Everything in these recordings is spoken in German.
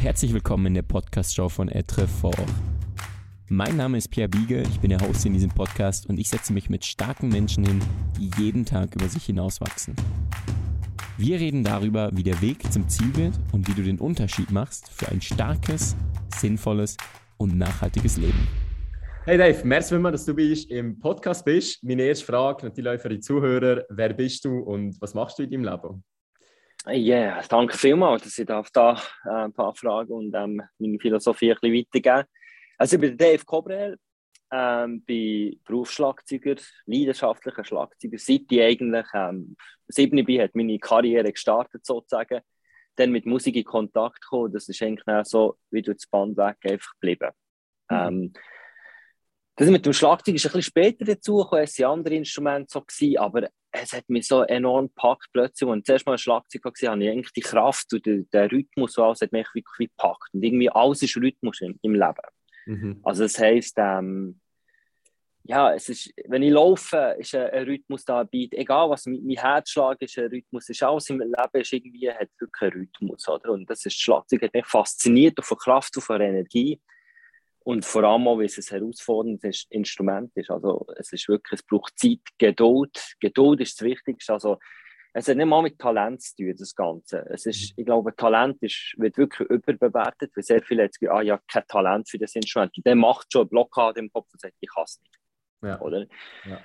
herzlich willkommen in der Podcast-Show von Etre Fort. Mein Name ist Pierre Biege, ich bin der Host in diesem Podcast und ich setze mich mit starken Menschen hin, die jeden Tag über sich hinauswachsen. Wir reden darüber, wie der Weg zum Ziel wird und wie du den Unterschied machst für ein starkes, sinnvolles und nachhaltiges Leben. Hey Dave, merci vielmals, dass du bist, im Podcast bist. Meine erste Frage natürlich für die Zuhörer, wer bist du und was machst du in deinem Leben? Ja, yeah, danke vielmals, dass ich darf da äh, ein paar Fragen und ähm, meine Philosophie ein bisschen weitergeben Also ich bin Dave Cobrel, ähm, bin Berufsschlagzeuger, leidenschaftlicher Schlagzeuger, seit ich eigentlich ähm, sieben bin, hat meine Karriere gestartet sozusagen. Dann mit Musik in Kontakt gekommen, das ist eigentlich so wie durch das Band weg einfach geblieben. Mhm. Ähm, das mit dem Schlagzeug ist ein bisschen später dazu gekommen, es waren andere Instrumente so, gewesen, aber es hat mich so enorm gepackt plötzlich. Und zuerst mal ein Schlagzeug war, habe ich eigentlich die Kraft und den, den Rhythmus und alles hat mich wirklich gepackt. Und irgendwie alles ist Rhythmus im, im Leben. Mhm. Also das heisst, ähm, ja, es ist, wenn ich laufe, ist ein, ein Rhythmus da dabei. Egal was, mein, mein Herzschlag ist ein Rhythmus, ist alles im Leben ist irgendwie, hat wirklich einen Rhythmus. Oder? Und das ist, Schlagzeug hat mich fasziniert von Kraft und von Energie. Und vor allem auch, weil es ein herausforderndes Instrument ist. Also es ist wirklich, es braucht Zeit, Geduld. Geduld ist das Wichtigste. Also es hat nicht mal mit Talent zu tun, das Ganze. Es ist, ich glaube, Talent ist, wird wirklich überbewertet, weil sehr viele jetzt sagen, ah ja, kein Talent für das Instrument. Und der macht schon eine Blockade im Kopf und sagt, ich kann es nicht. Ja. Oder? Ja.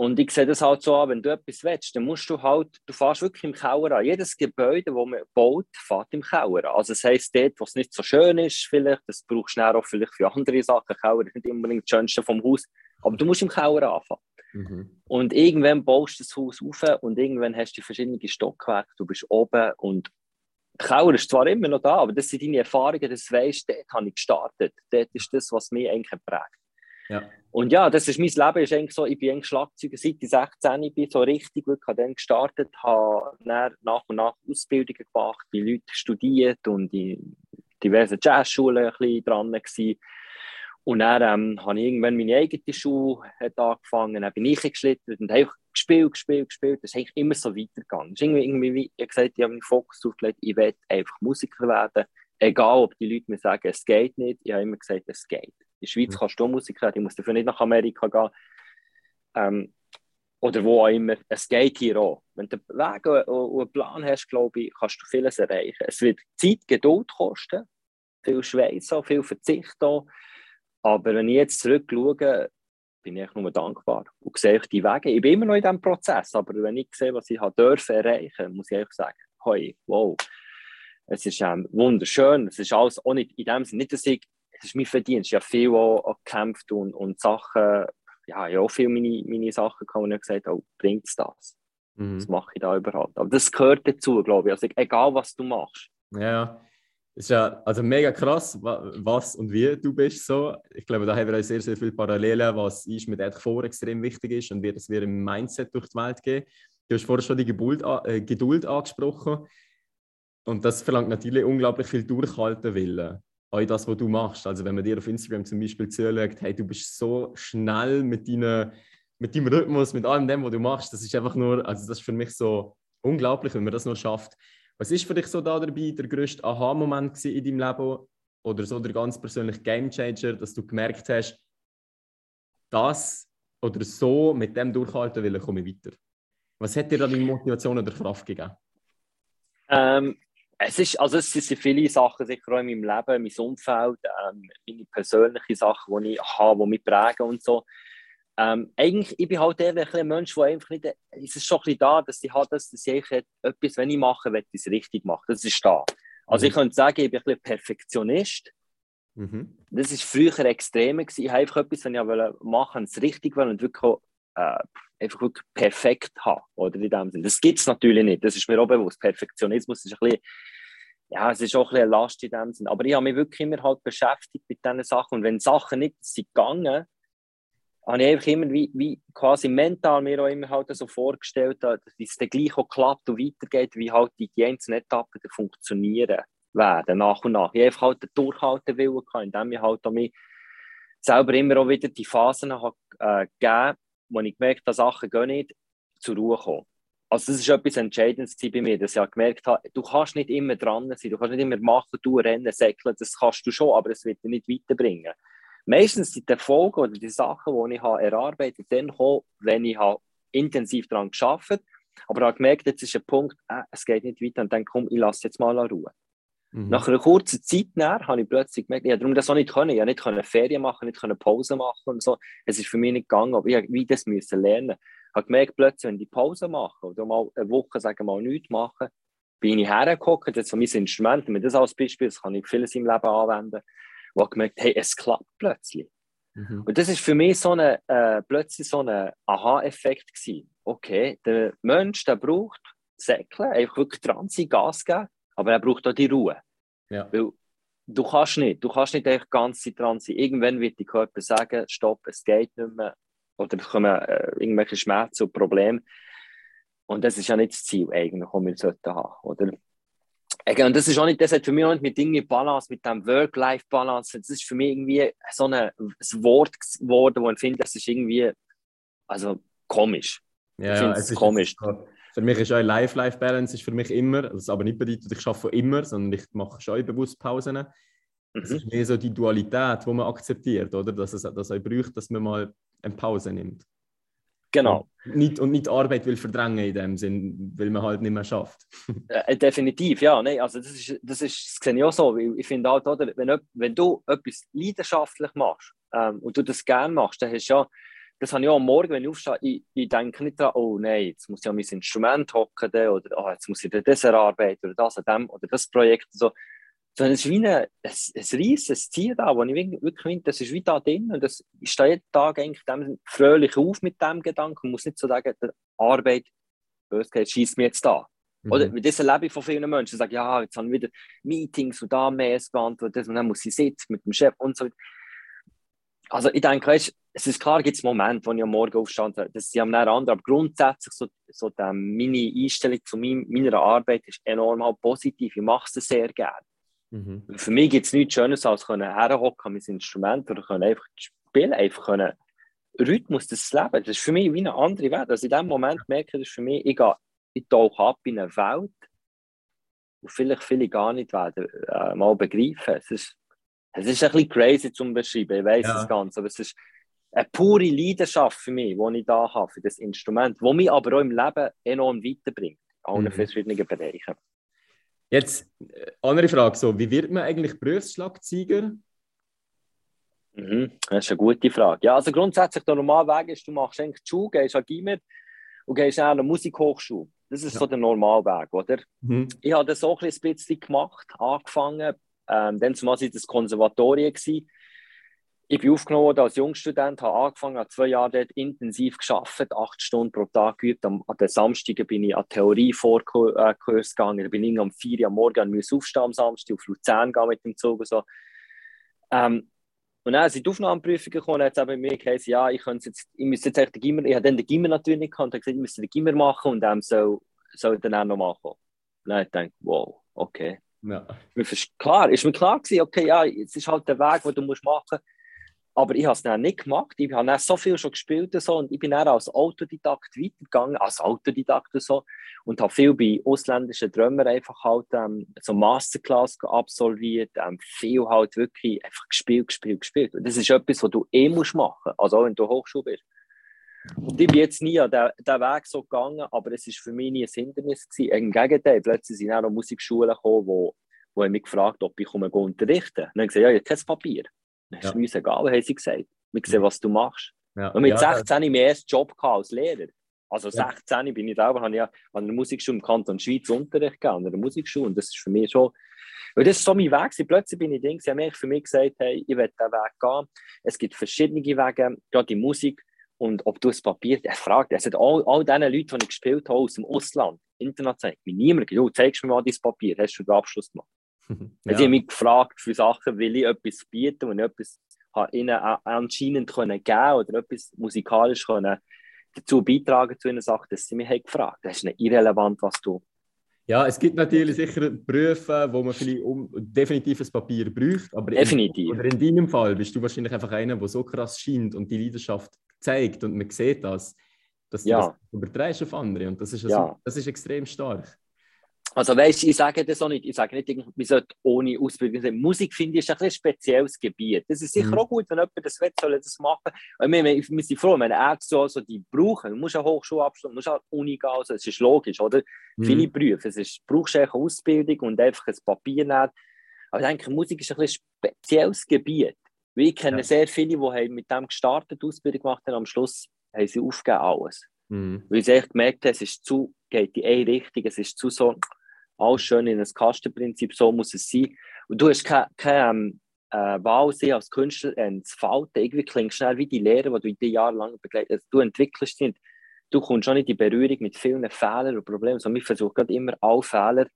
Und ich sehe das halt so an, wenn du etwas willst, dann musst du halt, du fährst wirklich im Keller an. Jedes Gebäude, das man baut, fährt im Keller an. Also das heisst, dort, wo es nicht so schön ist, vielleicht, das brauchst du auch vielleicht für andere Sachen. Keller ist nicht unbedingt das Schönste vom Haus, aber du musst im Keller anfangen. Mhm. Und irgendwann baust du das Haus auf und irgendwann hast du verschiedene Stockwerke, du bist oben und der Keller ist zwar immer noch da, aber das sind deine Erfahrungen, das weißt du, dort habe ich gestartet. Dort ist das, was mich eigentlich prägt. Ja. Und ja, das ist mein Leben, ist eigentlich so, ich bin eigentlich Schlagzeuger, seit ich 16 bin, so richtig wirklich dann gestartet, habe nach und nach Ausbildungen gemacht, bei Leuten studiert und in diversen Jazzschulen ein bisschen dran gewesen. Und dann ähm, habe ich irgendwann meine eigene Schule angefangen, dann bin ich geschlittert und habe gespielt, gespielt, gespielt. Das ist eigentlich immer so weitergegangen. Es ist irgendwie, irgendwie wie ich gesagt, ich habe meinen Fokus aufgelegt, ich will einfach Musiker werden. Egal, ob die Leute mir sagen, es geht nicht, ich habe immer gesagt, es geht. In der Schweiz mhm. kannst du Musiker, ich muss dafür nicht nach Amerika gehen. Ähm, oder wo auch immer. Es geht hier auch. Wenn du einen Weg und einen Plan hast, glaube ich, kannst du vieles erreichen. Es wird Zeit, Geduld kosten, viel Schweiß, viel Verzicht auch. Aber wenn ich jetzt zurückschaue, bin ich nur dankbar und sehe die Wege. Ich bin immer noch in diesem Prozess, aber wenn ich sehe, was ich dürfen erreichen, muss ich einfach sagen, hey, wow, es ist ähm, wunderschön. Es ist alles auch nicht in dem Sinne, nicht, dass ich es ist mein Verdienst. Ich habe viel auch, gekämpft und, und Sachen, ja, ich habe auch viele meine, meine Sachen gehabt und gesagt, oh, bringt es das? Mhm. Was mache ich da überhaupt? Aber das gehört dazu, glaube ich. Also egal, was du machst. Ja, ist ja also mega krass, was und wie du bist so. Ich glaube, da haben wir auch sehr, sehr viele Parallelen, was ist mit Edge vor extrem wichtig ist und wie das wir im Mindset durch die Welt gehen. Du hast vorher schon die Geduld, äh, Geduld angesprochen. Und das verlangt natürlich unglaublich viel Durchhalten Willen auch das, was du machst. Also wenn man dir auf Instagram zum Beispiel zuschaut, hey, du bist so schnell mit, deiner, mit deinem Rhythmus, mit allem dem, was du machst, das ist einfach nur, also das ist für mich so unglaublich, wenn man das nur schafft. Was ist für dich so da dabei der größte Aha-Moment in deinem Leben oder so der ganz persönliche Gamechanger, dass du gemerkt hast, das oder so mit dem durchhalten will, komme ich weiter? Was hat dir da die Motivation oder Kraft gegeben? Ähm, es, ist, also es sind viele Sachen sicher auch in meinem Leben, mein Umfeld, ähm, meine persönlichen Sachen, die ich habe, die mich prägen und so. Ähm, eigentlich, ich bin halt eher ein, Mensch, der einfach nicht, es ist schon ein bisschen da, dass ich halt, dass ich etwas, wenn ich mache, will ich es richtig machen. Das ist da. Also mhm. ich könnte sagen, ich bin ein bisschen Perfektionist. Mhm. Das war früher extrem. Ich habe einfach etwas, wenn ich machen wollte, es richtig will und wirklich äh, einfach wirklich perfekt haben. Oder in dem Sinne. Das gibt es natürlich nicht. Das ist mir auch bewusst. Perfektionismus ist ein bisschen, ja, es ist auch ein bisschen eine Last in dem Sinne. Aber ich habe mich wirklich immer halt beschäftigt mit diesen Sachen. Und wenn Sachen nicht sind gegangen, habe ich einfach immer wie, wie quasi mental mir auch immer halt so vorgestellt, dass es dann gleich auch klappt und weitergeht, wie halt die, einzelnen Etappen funktionieren werden, nach und nach. Ich habe einfach halt den Durchhaltewillen gehabt, indem ich halt auch mich selber immer auch wieder die Phasen habe, äh, gegeben wo ich gemerkt habe, Sachen gehen nicht, zur Ruhe kommen. also das ist etwas Entscheidendes bei mir, dass ich gemerkt habe, du kannst nicht immer dran sein, du kannst nicht immer machen, du rennen, säckeln, das kannst du schon, aber es wird dich nicht weiterbringen. Meistens sind die Erfolge oder die Sachen, die ich habe erarbeitet habe, dann kommen, wenn ich intensiv daran geschafft habe, aber ich habe gemerkt, jetzt ist ein Punkt, äh, es geht nicht weiter und dann komm, ich lasse jetzt mal Ruhe. Mhm. Nach einer kurzen Zeit nach habe ich plötzlich gemerkt, ich darum das auch nicht können. Ich nicht können Ferien machen, nicht können Pause machen und so. Es ist für mich nicht gegangen, aber ich wie das müssen lernen. Ich habe gemerkt, plötzlich, wenn ich Pause mache oder mal eine Woche, sagen wir mal, nichts machen, bin ich hergekommen, das ist mein Instrument, mit das als Beispiel, das kann ich vieles im Leben anwenden, und habe gemerkt, hey, es klappt plötzlich. Mhm. Und das ist für mich so eine, äh, plötzlich so ein Aha-Effekt gewesen. Okay, der Mensch, der braucht Säckeln, einfach wirklich dran sein, Gas geben, aber er braucht auch die Ruhe. Ja. Weil du kannst nicht, du kannst nicht einfach die ganze Zeit dran sein. Irgendwann wird dein Körper sagen, stopp, es geht nicht mehr. Oder es kommen äh, irgendwelche Schmerzen und Probleme. Und das ist ja nicht das Ziel, eigentlich, das wir sollten haben. Oder? Und das ist auch nicht, das hat für mich auch nicht mit Dingen Balance, mit dem Work-Life-Balance. Das ist für mich irgendwie so ein, ein Wort geworden, wo ich finde, das ist irgendwie also komisch. Ja, ich ja, es ist komisch. Ist, für mich ist auch Life-Life-Balance ist für mich immer, das aber nicht bedeutet, ich arbeite immer, sondern ich mache schon bewusst Pausen. Es mhm. ist mehr so die Dualität, die man akzeptiert, oder? Dass es dass auch braucht, dass man mal eine Pause nimmt. Genau. Und nicht, und nicht Arbeit will verdrängen in dem Sinn, weil man halt nicht mehr schafft. äh, definitiv, ja. Nee, also das, ist, das, ist, das sehe ich auch so. Ich finde halt, oder, wenn, wenn du etwas leidenschaftlich machst ähm, und du das gerne machst, dann hast du ja das habe ich auch am Morgen, wenn ich aufstehe, ich, ich denke nicht daran, oh nein, jetzt muss ich an mein Instrument hocken oder oh, jetzt muss ich das erarbeiten oder das an dem oder das Projekt. So. Sondern es ist wie ein, ein, ein riesiges Ziel da, wo ich wirklich finde, das ist wie da drin und das, ich stehe jeden Tag eigentlich dem fröhlich auf mit dem Gedanken und muss nicht so sagen, die Arbeit, bös geht, schießt mir jetzt da. Mhm. Oder das erlebe ich von vielen Menschen, die sagen, ja, jetzt haben wir wieder Meetings und da Mails beantwortet und dann muss ich sitzen mit dem Chef und so. Also ich denke, weißt, es ist klar, gibt es Momente, wo ich am Morgen aufstand, das sind andere, aber grundsätzlich so, so die, meine Einstellung zu mein, meiner Arbeit ist enorm halt positiv. Ich mache es sehr gerne. Mhm. Für mich gibt es nichts Schönes, als können herhocken mein Instrument oder können einfach spielen, einfach können Rhythmus des Lebens. Das ist für mich wie eine andere Welt. Also in dem Moment merke ich, das für mich, ich, gehe, ich tauche ab in eine Welt, die vielleicht viele gar nicht werden, äh, mal begreifen. Es ist, es ist ein bisschen crazy zum beschreiben, ich weiß ja. das Ganze, aber es ist eine pure Leidenschaft für mich, die ich da habe, für das Instrument, das mich aber auch im Leben enorm weiterbringt, in allen mhm. verschiedenen Bereichen. Jetzt, äh, andere Frage, so, wie wird man eigentlich Berufsschlagzeuger? Mhm, das ist eine gute Frage. Ja, also grundsätzlich der normale Weg ist, du machst eigentlich die Schule, gehst an Gimmer und gehst an eine Musikhochschule. Das ist ja. so der Normalweg, oder? Mhm. Ich habe das auch ein bisschen gemacht, angefangen. Ähm, dann zumal war das Konservatorium. Gewesen ich bin aufgenommen als Jungstudent, habe angefangen, habe zwei Jahre dort intensiv geschafft, acht Stunden pro Tag geübt. Am, an den Samstagen bin ich an Theorievorkurs gegangen. Ich bin irgendwie um vier Uhr am Morgen muss aufstehen am Samstag, auf Luzern gehen mit dem Zug und so. Ähm, und dann sind die Aufnahmeprüfungen gekommen, hat es eben mir gesagt, ja, ich, jetzt, ich müsste jetzt echt den Gimmer, ich habe dann den Gimmer natürlich nicht gehabt, und gesagt, ich müsste den Gimmer machen und dem soll, soll dann auch noch machen. Und dann habe ich gedacht, wow, okay. Ja. Klar, ist mir klar gewesen, okay, ja, es ist halt der Weg, den du musst machen musst aber ich habe es nicht gemacht. Ich habe so viel schon gespielt und, so, und ich bin dann als Autodidakt weitergegangen, als Autodidakt und so, und habe viel bei ausländischen Drömern einfach halt ähm, so Masterclass absolviert, ähm, viel halt wirklich einfach gespielt, gespielt, gespielt. Und das ist etwas, was du eh musst machen, also auch wenn du Hochschule bist. Und ich bin jetzt nie an diesen Weg so gegangen, aber es war für mich nie ein Hindernis gewesen. Im Gegenteil, plötzlich sind auch Musikschulen gekommen, wo, wo mich gefragt haben, ob ich unterrichten kann. Und dann habe ich gesagt, ja, ich habe kein Papier. Das ist ja. uns egal, haben sie gesagt. Wir sehen, was du machst. Ja. Und mit ja, 16 hatte ich meinen ersten Job als Lehrer. Also 16 bin ich selber, habe ich ja an der Musikschule im Kanton Schweiz Unterricht gegeben, an der Musikschule. Und das ist für mich schon, weil das ist so mein Weg. Plötzlich bin ich Ding, sie haben mich für mich gesagt, hey, ich will diesen Weg gehen. Es gibt verschiedene Wege, gerade in Musik. Und ob du das Papier, er fragt, es hat all, all diese Leute, die ich gespielt habe aus dem Ausland, international, mir niemand gesagt, du zeigst mir mal dein Papier, hast du den Abschluss gemacht? ja. Sie haben mich gefragt für Sachen, will ich etwas bieten und etwas ihnen anscheinend können geben oder etwas musikalisch können dazu beitragen zu einer Sache, dass sie mich haben gefragt Das ist nicht irrelevant, was du. Ja, es gibt natürlich sicher Berufe, wo man vielleicht um, definitiv ein Papier braucht. Aber definitiv. In, oder in deinem Fall bist du wahrscheinlich einfach einer, der so krass scheint und die Leidenschaft zeigt und man sieht das. dass du ja. das überträgst auf andere. Und das ist, also, ja. das ist extrem stark. Also weißt ich sage das auch nicht, ich sage nicht, wir sollten ohne Ausbildung sein. Musik finde ich ist ein, ein spezielles Gebiet. Das ist sicher mhm. auch gut, wenn jemand das will, soll das machen. Wir, wir, wir sind froh, wenn Ärzte also die brauchen. Du musst eine Hochschulabschluss, du musst eine Uni gehen, also, es ist logisch, oder? Mhm. Viele Berufe, es ist, du brauchst eine Ausbildung und einfach ein Papier nehmen. Aber ich denke, Musik ist ein, ein spezielles Gebiet. ich kenne ja. sehr viele, die mit dem gestartet Ausbildung gemacht haben, am Schluss haben sie aufgegeben alles. Mhm. Weil sie echt gemerkt haben, es ist zu, geht in eine Richtung, es ist zu so alles schön in ein Kastenprinzip, so muss es sein. Und du hast keine, keine ähm, äh, Wahl sehen als Künstler äh, zu falten. Irgendwie klingt schnell wie die Lehre, die du in den Jahren lang begleitet also, Du entwickelst dich. Du kommst schon in Berührung mit vielen Fehlern und Problemen, sondern wir versuchen gerade immer alle Fehler,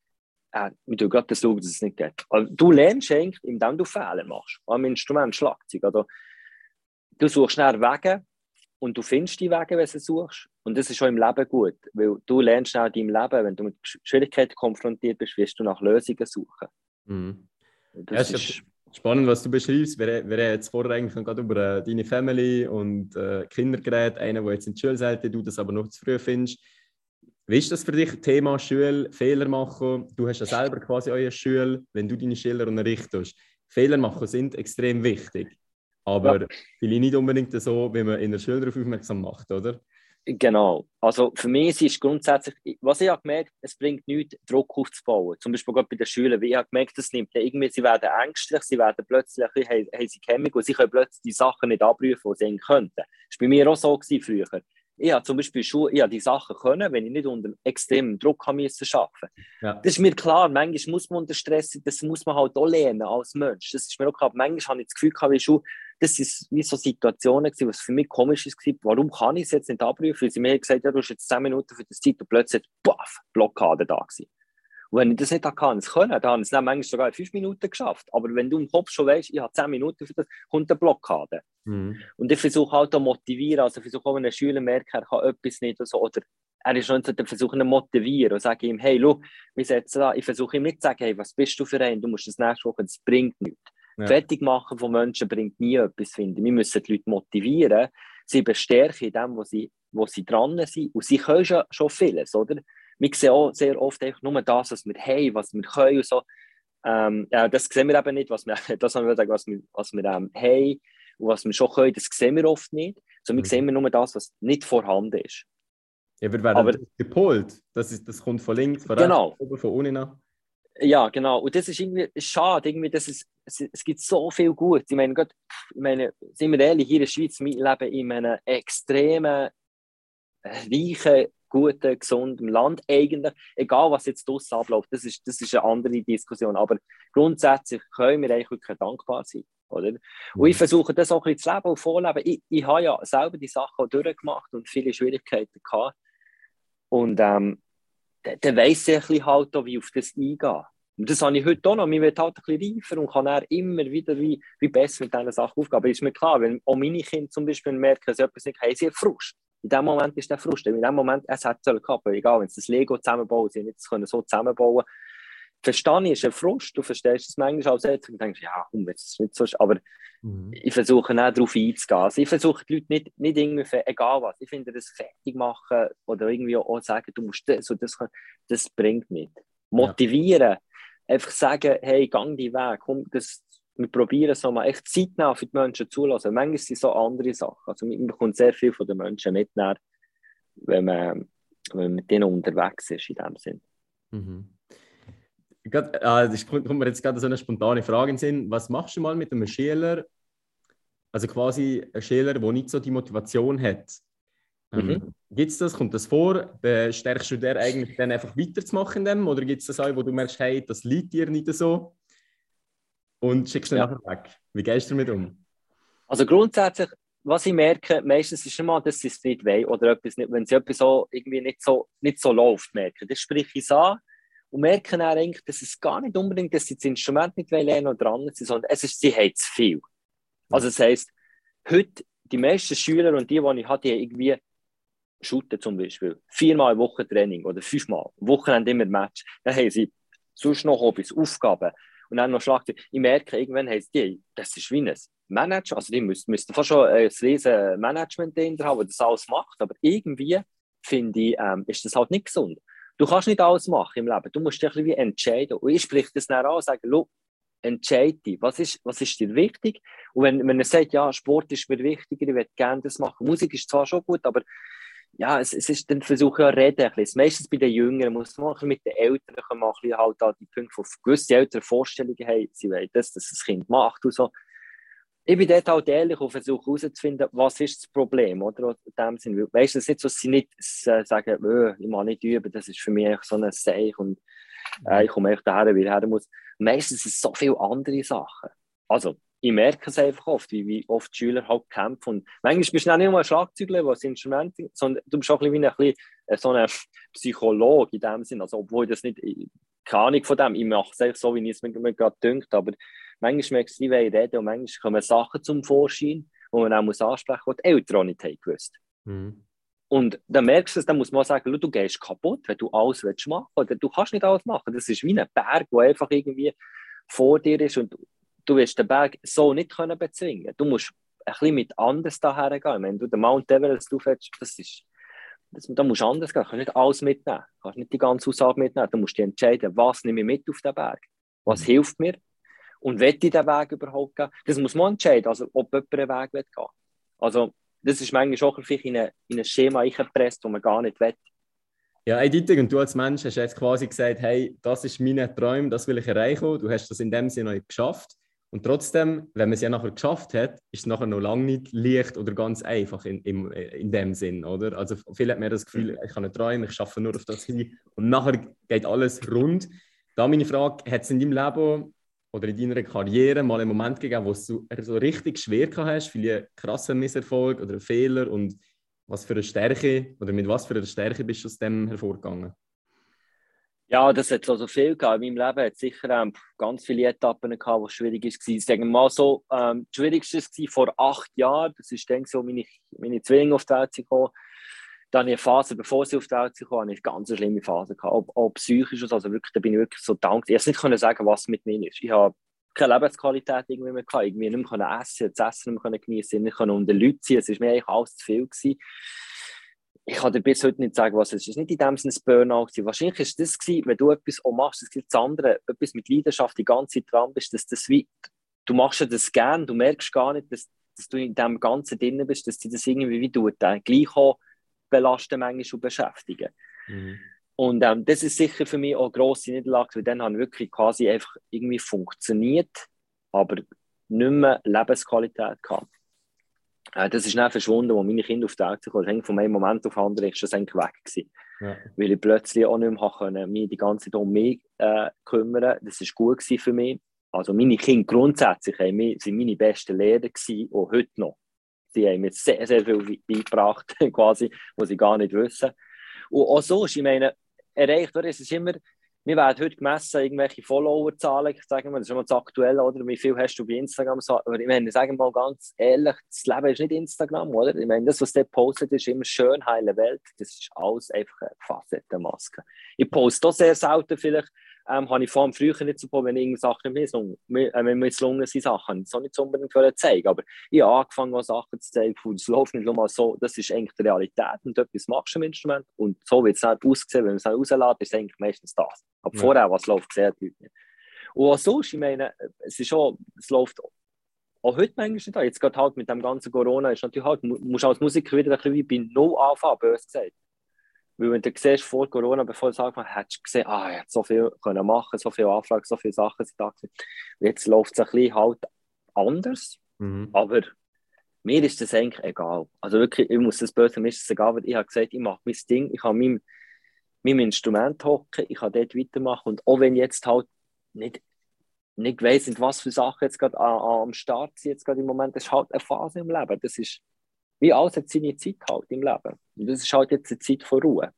äh, wir tun gerade schauen, dass es nicht geht. Also, du lernst eigentlich, indem du Fehler machst. Am Instrument Schlagzeug. Oder? Du suchst schnell Wege, und du findest die Wege, wenn du suchst. Und das ist schon im Leben gut, weil du lernst auch in deinem Leben, wenn du mit Schwierigkeiten konfrontiert bist, wirst du nach Lösungen suchen. Mhm. Ja, ist, ist spannend, was du beschreibst. Wir, wir haben jetzt vorher eigentlich gerade über äh, deine Family und äh, Kinder geredet, einer, der jetzt in die Schule sollte, du das aber noch zu früh findest. Wie ist das für dich, Thema Schule, Fehler machen? Du hast ja selber quasi eure Schule, wenn du deine Schüler unterrichtest. Fehler machen sind extrem wichtig. Aber ja. vielleicht nicht unbedingt so, wie man in der Schule darauf aufmerksam macht, oder? Genau. Also für mich ist grundsätzlich, was ich habe gemerkt, es bringt nichts, Druck aufzubauen. Zum Beispiel gerade bei den Schülern, wie ich habe gemerkt, das nimmt irgendwie, sie werden ängstlich, sie werden plötzlich, haben, haben sie Hemmung und sie können plötzlich die Sachen nicht abrufen, die sie könnten. Das war bei mir auch so gewesen früher. Ich habe zum Beispiel Schule, ich habe die Sachen können, wenn ich nicht unter extremem Druck haben müssen arbeiten. Ja. Das ist mir klar, manchmal muss man unter Stress, das muss man halt auch lernen als Mensch. Das ist mir auch klar. Manchmal habe ich das Gefühl gehabt, wie Schule, das sind wie so Situationen gewesen, was für mich komisch ist, warum kann ich es jetzt nicht abrufen? Weil sie mir gesagt ja, du hast jetzt 10 Minuten für das Zeit und plötzlich, baff, Blockade da gewesen. Und wenn ich das nicht kann, es können, dann habe ich es manchmal sogar 5 Minuten geschafft. Aber wenn du im Kopf schon weißt, ich habe 10 Minuten für das, kommt eine Blockade. Mhm. Und ich versuche halt auch motivieren, also ich versuche auch, wenn ein Schüler merkt, er kann etwas nicht oder so, oder er ist schon zu versuchen zu motivieren und sage ihm, hey, schau, wir setzen da, ich versuche ihm nicht zu sagen, hey, was bist du für ein, du musst das nächste Woche, das bringt nichts. Ja. Fertig machen von Menschen bringt nie etwas, finde ich. Wir müssen die Leute motivieren, sie bestärken in dem, wo sie, wo sie dran sind. Und sie können schon, schon vieles, oder? Wir sehen auch sehr oft einfach nur das, was wir haben, was wir können und so. Ähm, ja, das sehen wir eben nicht, was wir, das haben wir gesagt, was wir, was wir ähm, haben und was wir schon können, das sehen wir oft nicht. Wir mhm. sehen nur das, was nicht vorhanden ist. Ja, wir werden Aber, gepolt. Das, ist, das kommt von links, von genau. rechts, von unten nach. Ja, genau. Und das ist irgendwie schade, irgendwie, dass es, es, es gibt so viel Gutes. Ich meine, Gott, ich meine, sind wir ehrlich, hier in der Schweiz, wir leben in einem extremen, reichen, guten, gesunden Land eigentlich. Egal, was jetzt draussen abläuft, das ist, das ist eine andere Diskussion. Aber grundsätzlich können wir eigentlich wirklich dankbar sein. Oder? Und ich mhm. versuche das auch ein bisschen zu leben und vorleben. Ich, ich habe ja selber die Sachen durchgemacht und viele Schwierigkeiten gehabt. Und ähm, dann, weiss ich halt auch, wie auf das eingehen. Und das habe ich heute auch noch. Man wird halt ein bisschen reifer und kann dann immer wieder wie, wie besser mit diesen Sachen aufgehen. Aber ist mir klar, wenn auch meine Kinder zum Beispiel merken, dass etwas nicht haben, sie haben Frust. In dem Moment ist der Frust. In dem Moment, es hat es gehabt. Egal, wenn sie das Lego zusammenbauen, sie nicht können so zusammenbauen Verstehen ist ein Frust. Du verstehst es manchmal als Eltern und denkst, ja, komm, jetzt ist nicht so. Aber mhm. ich versuche auch darauf einzugehen. Also ich versuche die Leute nicht, nicht irgendwie, egal was, ich finde, das fertig machen oder irgendwie auch sagen, du musst das und das, das bringt nicht. Motivieren, ja. Einfach sagen, hey, gang die Weg, komm, das, wir probieren es mal echt zeitnah für die Menschen zulassen. Manchmal sind so andere Sachen. Also man bekommt sehr viel von den Menschen mit, wenn man, wenn man mit denen unterwegs ist in dem Sinn. Mhm. Grad, äh, kommt mir jetzt gerade so eine spontane Frage in den Sinn. Was machst du mal mit einem Schüler, also quasi ein Schüler, der nicht so die Motivation hat? Ähm, mhm. Gibt es das? Kommt das vor? Stärkst du der eigentlich dann einfach weiterzumachen in dem? Oder gibt es das auch, wo du merkst, hey, das liegt dir nicht so? Und schickst du ja. nachher weg? Wie gehst du damit um? Also grundsätzlich, was ich merke, meistens ist immer, dass sie es nicht wollen oder etwas nicht, wenn sie etwas so irgendwie nicht so, nicht so läuft, merken. Das spreche ich an und merken dann eigentlich, dass es gar nicht unbedingt, dass sie das Instrument nicht lernen oder dran sind, sondern es ist, sie haben zu viel. Also das heisst, heute, die meisten Schüler und die, die ich hatte, die irgendwie shooten zum Beispiel, viermal Woche Training oder fünfmal, Wochenende immer Match, dann haben sie sonst noch Hobbys, Aufgaben und dann noch Schlagzeug. Ich merke, irgendwann haben sie das ist wie ein managen. Also die müssten, müssten fast schon ein riesen Management dahinter haben, das alles macht. Aber irgendwie, finde ich, ähm, ist das halt nicht gesund. Du kannst nicht alles machen im Leben. Du musst dich irgendwie entscheiden. Und ich spreche das dann an und sage, entscheide dich. Was ist, was ist dir wichtig? Und wenn, wenn er sagt, ja, Sport ist mir wichtiger, ich würde gerne das machen. Musik ist zwar schon gut, aber ja, es, es ist dann versuche ich ja reden. Ein bisschen. Meistens bei den Jüngeren muss man mit den Eltern kann bisschen halt da die Punkte, wo gewisse Eltern Vorstellungen haben, sie wollen das, dass das Kind macht und so. Ich bin dort halt ehrlich und versuche herauszufinden, was ist das Problem, oder? In dem Sinn, weißt du, es ist nicht so, dass sie nicht sagen, öh, ich mag nicht üben, das ist für mich so ein Seich und äh, ich komme echt daher, wie ich her muss. Meistens sind es so viele andere Sachen. Also, ich merke es einfach oft, wie, wie oft die Schüler halt kämpfen. Und manchmal bist du nicht nur ein Schlagzeugler, was Instrument sondern du bist auch ein bisschen wie ein, bisschen, so ein Psychologe in dem Sinn. Also, obwohl das nicht, keine Ahnung von dem, ich mache es einfach so, wie ich es mir, mir gerade dünkt, aber manchmal merkst du, wie ich rede und manchmal kommen Sachen zum Vorschein, die man auch muss ansprechen muss, die die Eltern auch nicht haben gewusst. Mhm. Und dann merkst du es, dann muss man sagen, du gehst kaputt, wenn du alles willst machen willst. Du kannst nicht alles machen. Das ist wie ein Berg, der einfach irgendwie vor dir ist und du wirst den Berg so nicht können bezwingen. Du musst ein bisschen mit anders daher gehen. Wenn du den Mount Everest aufhältst, das ist, das, da musst du anders gehen. Du kannst nicht alles mitnehmen. Du kannst nicht die ganze Aussage mitnehmen. Du musst dich entscheiden, was nehme ich mit auf den Berg? Was mhm. hilft mir? Und will ich diesen Weg überhaupt gehen? Das muss man entscheiden, also ob jemand einen Weg will gehen Also das ist manchmal auch in, eine, in ein Schema eingepresst, das man gar nicht will. Ja, eindeutig. Und du als Mensch hast jetzt quasi gesagt, hey, das ist mein Traum, das will ich erreichen. Du hast das in dem Sinne geschafft. Und trotzdem, wenn man es ja nachher geschafft hat, ist es nachher noch lange nicht leicht oder ganz einfach in, in, in dem Sinn, oder? Also viele haben mir das Gefühl, ich kann nicht träumen, ich schaffe nur auf das hin und nachher geht alles rund. Da meine Frage, hat es in deinem Leben oder in deiner Karriere mal einen Moment gegeben, wo du so richtig schwer hast, viele krasse Misserfolg oder Fehler und was für eine Stärke oder mit was für einer Stärke bist du aus dem hervorgegangen? Ja, das hat also viel gehabt. In meinem Leben hat es sicher ähm, ganz viele Etappen gehabt, die schwierig waren. Ich sage mal so, ähm, das Schwierigste war vor acht Jahren. Das ist dann so, meine, meine Zwillinge auf die Welt gekommen. Dann ich eine Phase, bevor sie auf die Welt kamen, eine ganz schlimme Phase gehabt. Ob, ob psychisch, also wirklich, da bin ich wirklich so dankbar. Ich konnte nicht sagen, was mit mir ist. Ich habe keine Lebensqualität irgendwie mehr gehabt. Irgendwie nicht mehr essen, das Essen nicht mehr genießen, nicht mehr unter Leuten sein. Es war mir eigentlich alles zu viel gewesen. Ich kann dir bis heute nicht sagen, was es ist. Es war nicht in dem Sinne ein Burnout. Wahrscheinlich war es das, gewesen, wenn du etwas auch machst, das gilt das andere, etwas mit Leidenschaft die ganze Zeit dran bist, dass das wie, du machst ja das gern, du merkst gar nicht, dass, dass du in dem Ganzen drin bist, dass dich das irgendwie wie du äh, gleich auch belasten manchmal und beschäftigen. Mhm. Und ähm, das ist sicher für mich auch eine grosse Niederlage, weil dann haben wirklich quasi einfach irgendwie funktioniert, aber nicht mehr Lebensqualität gehabt. Äh, das ist dann verschwunden, als meine Kinder auf die Welt kamen. Von einem Moment auf den anderen ist das eigentlich weg gewesen. Ja. Weil ich plötzlich auch nicht mehr können, mich die ganze Zeit um mich äh, kümmern Das war gut für mich. Also meine Kinder grundsätzlich sind meine besten Lehrer gewesen, auch heute noch. Sie haben mir sehr, sehr viel beigebracht, quasi, was sie gar nicht wissen. Und auch so ist, ich meine, erreicht, oder? es ist immer, wir werden heute gemessen, irgendwelche Followerzahlen, sagen wir, das ist immer das Aktuelle, oder? Wie viel hast du bei Instagram? Aber ich meine, sagen wir mal ganz ehrlich, das Leben ist nicht Instagram, oder? Ich meine, das, was der postet, ist immer schön, heile Welt. Das ist alles einfach eine Facettenmaske. Ich poste auch sehr selten vielleicht ähm, habe ich vor allem früher nicht so wenn ich Sachen nicht äh, wenn mir gelungen sind Sachen, das auch nicht unbedingt zeigen aber ich habe angefangen, auch Sachen zu zeigen, es läuft nicht nur mal so, das ist eigentlich die Realität und etwas machst du im Instrument und so wird es nicht aussehen, wenn man es rauslässt, ist eigentlich meistens das. Aber ja. vorher, was läuft, sehr die nicht. Und auch sonst, ich meine, es ist schon, es läuft auch heute manchmal nicht Jetzt geht halt mit dem ganzen Corona, ist natürlich halt, musst als Musiker wieder ein bisschen wie bei Null anfangen, bös gesagt. Weil wenn du siehst, vor Corona, bevor du es angefangen hast, hättest du gesehen, ah, ich hätte so viel können machen, so viele Anfragen, so viele Sachen sind da gewesen. Jetzt läuft es ein bisschen halt anders, mhm. aber mir ist das eigentlich egal. Also wirklich, ich muss das böse, mir ist es egal, weil ich habe gesagt, ich mache mein Ding, ich habe mein, mein Instrument hocken, ich kann dort weitermachen und auch wenn jetzt halt nicht nicht weiss, was für Sachen jetzt gerade am Start sind, jetzt gerade im Moment, das ist halt eine Phase im Leben. Das ist, wie alles hat seine Zeit halt im Leben. Und das ist halt jetzt eine Zeit von Ruhe.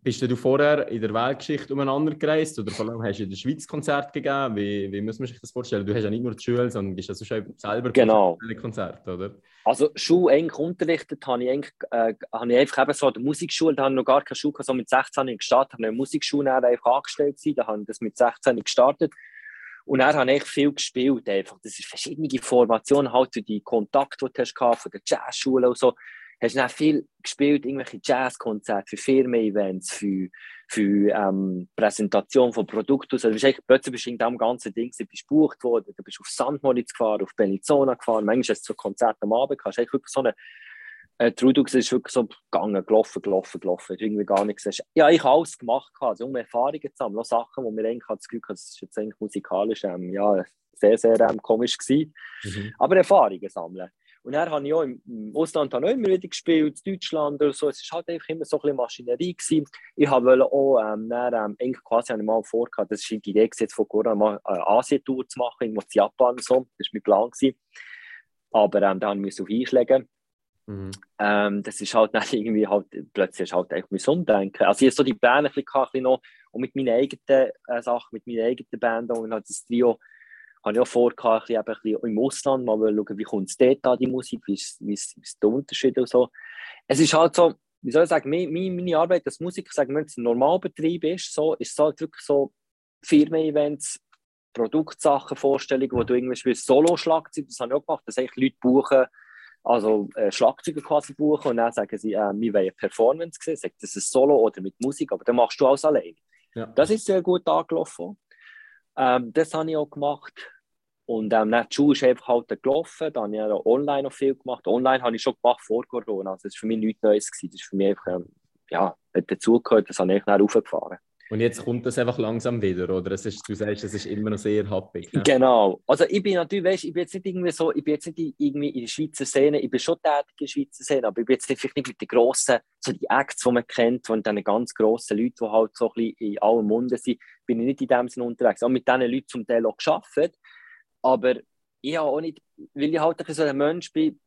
Bist du vorher in der Weltgeschichte umeinander gereist oder vor allem hast du in der Schweiz Konzert gegeben? Wie, wie muss man sich das vorstellen? Du hast ja nicht nur die Schule, sondern bist ja sonst selber genau. Konzert, oder? Also Schule eigentlich unterrichtet habe ich, eigentlich, äh, habe ich einfach eben so an der Musikschule, da habe ich noch gar keine Schule so mit 16 habe ich gestartet, habe eine Musikschule einfach angestellt gewesen, da habe ich das mit 16 gestartet Und er hat echt viel gespielt. Einfach. Das ist verschiedene Formationen, halt für die Kontakte, die du hast von der Jazzschule und so. Hast du viel gespielt, irgendwelche Jazzkonzerte für Firmen-Events, für, für ähm, Präsentation von Produkten. Also, du bist plötzlich bist du in diesem ganzen Ding du bist gebucht worden, du bist auf St. Moritz gefahren, auf Bellinzona gefahren, manchmal hast du so Konzerte am Abend gehabt. Hast wirklich so eine äh, Trudux ist wirklich so gegangen, gelaufen, gelaufen, gelaufen. Irgendwie gar nichts. Ja, ich habe alles gemacht, also um Erfahrungen zu haben, noch Sachen, wo mir eigentlich das Gefühl das ist jetzt eigentlich musikalisch ähm, ja, sehr, sehr ähm, komisch gewesen. Mhm. Aber Erfahrungen sammeln. Und dann habe ich auch im, Ausland auch immer wieder gespielt, in Deutschland oder so. Es war halt einfach immer so ein bisschen Maschinerie. Gewesen. Ich wollte auch, ähm, dann, ähm, quasi habe ich mal vorgehabt, das ist die Idee jetzt von Corona, mal eine Asien-Tour zu machen, irgendwo in Japan und so. Das war mein Plan. Gewesen. Aber ähm, da musste ich auf einschlägen. Mhm. Ähm, das ist halt nicht irgendwie halt, plötzlich halt einfach mein Umdenken. Also ich habe so die Band ein bisschen, ein bisschen noch, und mit meinen eigenen äh, Sachen, mit meiner eigenen Band und halt das Trio, habe ich auch vor, ein bisschen, ein bisschen im Ausland mal schauen, wie kommt es dort an, die Musik, wie ist, wie ist, wie ist der Unterschied und so. Es ist halt so, wie soll ich sagen, meine, meine Arbeit als Musiker, sagen wir, wenn es ein Normalbetrieb ist, so, ist es halt wirklich so Firmen-Events, Produktsachen, Vorstellungen, wo du irgendwie Solo-Schlagzeug, das habe ich auch gemacht, dass eigentlich Leute buchen, also äh, Schlagzeuger quasi buchen und dann sagen sie, äh, wir wollen eine Performance sehen, sagt das ist Solo oder mit Musik, aber dann machst du alles alleine. Ja. Das ist sehr gut angelaufen. Ähm, das habe ich auch gemacht. Und ähm, dann die Schule ist einfach halt gelaufen. Dann habe ich auch online noch viel gemacht. Online habe ich schon gemacht vor Corona. Also das war für mich nichts Neues. Gewesen. Das ist für mich einfach, ähm, ja, hat dazugehört. Das habe ich dann raufgefahren. Und jetzt kommt das einfach langsam wieder, oder? Es ist, du sagst, es ist immer noch sehr happy. Ne? Genau. Also ich bin natürlich, weißt, ich bin jetzt nicht irgendwie so, ich bin jetzt nicht irgendwie in der Schweizer Szene, ich bin schon tätig in der Schweizer Szene, aber ich bin jetzt nicht, vielleicht nicht mit den grossen, so die Acts, die man kennt, von diesen ganz grossen Leuten, die halt so ein bisschen in allen Munden sind, bin ich nicht in dem Sinne unterwegs. Auch mit diesen Leuten zum Teil auch gearbeitet, aber ich habe auch nicht, weil ich halt so ein Mensch bin,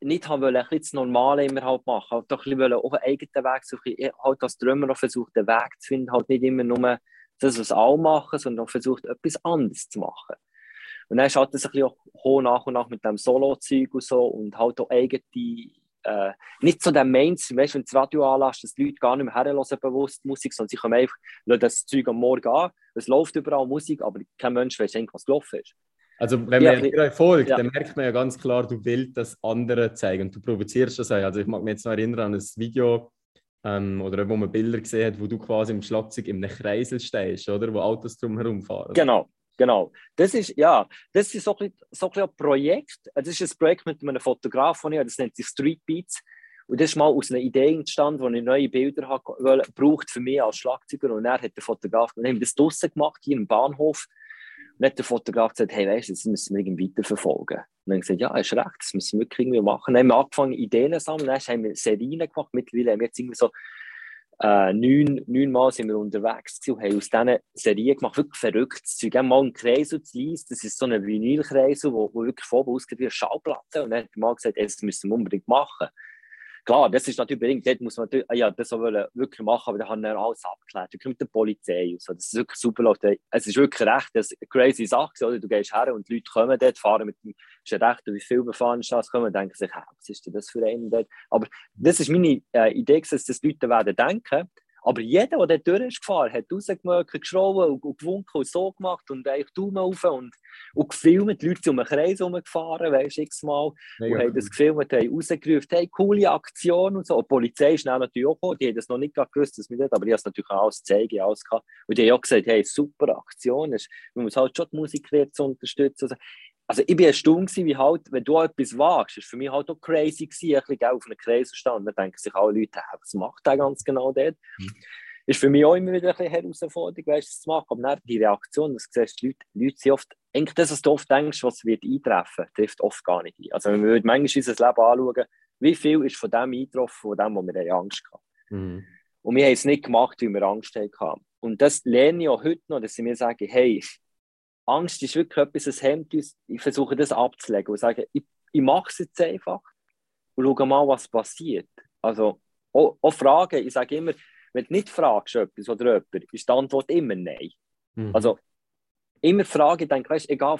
nicht haben wollen, ein bisschen das Normale immer halt machen, halt doch ein bisschen auf einen eigenen Weg suchen, halt als Drummer noch versucht, den Weg zu finden, halt nicht immer nur das, was alle machen, sondern auch versucht, etwas anderes zu machen. Und dann ist halt das ein bisschen auch nach und nach mit dem Solo-Zeug und so und halt auch eigene, äh, nicht so der Mainstream, weißt du, wenn du das Radio anlässt, dass die Leute gar nicht mehr herhören bewusst Musik, sondern sie kommen einfach, das Zeug am Morgen an, es läuft überall Musik, aber kein Mensch weiß eigentlich, was gelaufen ist. Also wenn man dir folgt, ja. dann merkt man ja ganz klar, du willst das andere zeigen und du provozierst das auch. Also ich mag mich jetzt noch erinnern an ein Video, ähm, oder wo man Bilder gesehen hat, wo du quasi im Schlagzeug in einem Kreisel stehst, oder? Wo Autos drumherum fahren. Genau, genau. Das ist, ja, das ist so ein, so ein Projekt. Das ist ein Projekt mit einem Fotograf von mir, das nennt sich Street Beats. Und das ist mal aus einer Idee entstanden, wo ich neue Bilder habe, braucht für mich als Schlagzeuger. Und er hat der Fotograf, wir haben das draussen gemacht, hier im Bahnhof. Hat der Fotograf gesagt, hey, weißt du, das müssen wir irgendwie weiterverfolgen. Und dann gesagt, ja, hast recht, das müssen wir wirklich irgendwie machen. Dann haben wir angefangen, Ideen sammeln, dann haben wir Serien gemacht. Mittlerweile haben wir jetzt irgendwie so äh, neun, neun Mal sind wir unterwegs und haben aus diesen Serien gemacht, wirklich verrückt. Sie gehen mal einen Kreisel zu Lies, das ist so ein Vinylkreisel, wo, wo wirklich voll ausgeht wie eine Schallplatte. Und dann hat mal gesagt, das müssen wir unbedingt machen. Klar, das ist natürlich bedingt, dort muss man natürlich, ja, das wirklich machen, aber da haben wir alles abgeklärt. Da kommt die Polizei und so. Das ist wirklich super. Leute. Es ist wirklich recht, das eine crazy Sache, oder? Du gehst her und die Leute kommen dort, fahren mit dem, recht, wie viel befahren ist das, kommen und denken sich, was ist denn das für ein dort? Aber das ist meine äh, Idee, dass das Leute werden denken, aber jeder, der dort durchgefahren hat, rausgemerkt, geschrauben und, und gewunken und so gemacht und eigentlich Daumen rauf und, und gefilmt, die Leute sind um den Kreis herumgefahren, weißt du, x-mal, und haben das gefilmt, haben rausgerufen, hey, coole Aktion und so. Und die Polizei ist natürlich auch gekommen, die haben das noch nicht gewusst, dass wir das, aber die haben es natürlich auch alles zeigen, alles gehabt. Und die haben auch gesagt, hey, super Aktion, man muss halt schon die Musik zu unterstützen. Also, also ich war erstaunt, wie halt, wenn du etwas wagst, ist für mich halt auch crazy gewesen, ein bisschen auf einem Kreis standen, dann denken sich alle Leute, hey, was macht der ganz genau dort? Mhm. Ist für mich auch immer wieder eine Herausforderung, weißt, das zu machen, aber dann die Reaktion, dass du siehst, die Leute, Leute sind oft, eigentlich das, was du oft denkst, was wird eintreffen, trifft oft gar nicht ein. Also wenn wir manchmal unser Leben anschauen, wie viel ist von dem eingetroffen, von dem, wo wir Angst hatten. Mhm. Und wir haben es nicht gemacht, weil wir Angst hatten. Und das lerne ich auch heute noch, dass sie mir sagen, hey, Angst ist wirklich etwas, das hemmt uns. Ich versuche das abzulegen und sage, ich, ich mache es jetzt einfach und schaue mal, was passiert. Also auch, auch Fragen, ich sage immer, wenn du nicht fragst etwas oder jemand, ist die Antwort immer Nein. Mhm. Also immer Fragen, ich denke, weißt, egal,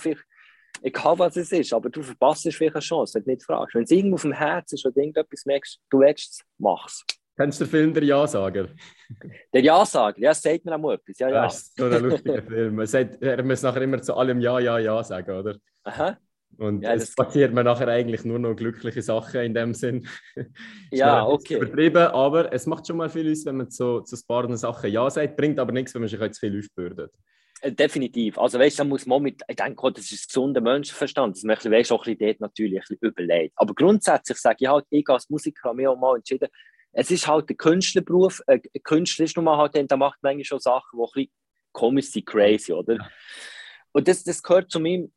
egal was es ist, aber du verpasst vielleicht eine Chance, wenn du nicht fragst. Wenn es irgendwo auf dem Herzen ist oder irgendetwas merkst, du willst es, mach es. Kennst du den Film Der Ja-Sager? Der Ja-Sager, ja, sagt mir auch etwas. Ja, ja. Das ist so ein lustiger Film. Sagt, er muss nachher immer zu allem Ja, Ja, Ja sagen, oder? Aha. Und ja, es passiert mir nachher eigentlich nur noch glückliche Sachen in dem Sinn. ja, okay. Übertrieben, aber es macht schon mal viel aus, wenn man zu, zu ein Sachen Ja sagt, bringt aber nichts, wenn man sich zu viel aufbürdet. Äh, definitiv. Also weißt du, muss man mit, ich denke, das ist gesunder Menschenverstand, dass man weißt, auch ein bisschen dort natürlich ein bisschen überlegt. Aber grundsätzlich sage ich halt, ich als Musiker habe mich auch mal entschieden, es ist halt der Künstlerberuf, äh, ein Künstler ist nun mal halt, der macht manchmal schon Sachen, die ein bisschen komisch sind, crazy, oder? Und das, das gehört zu mir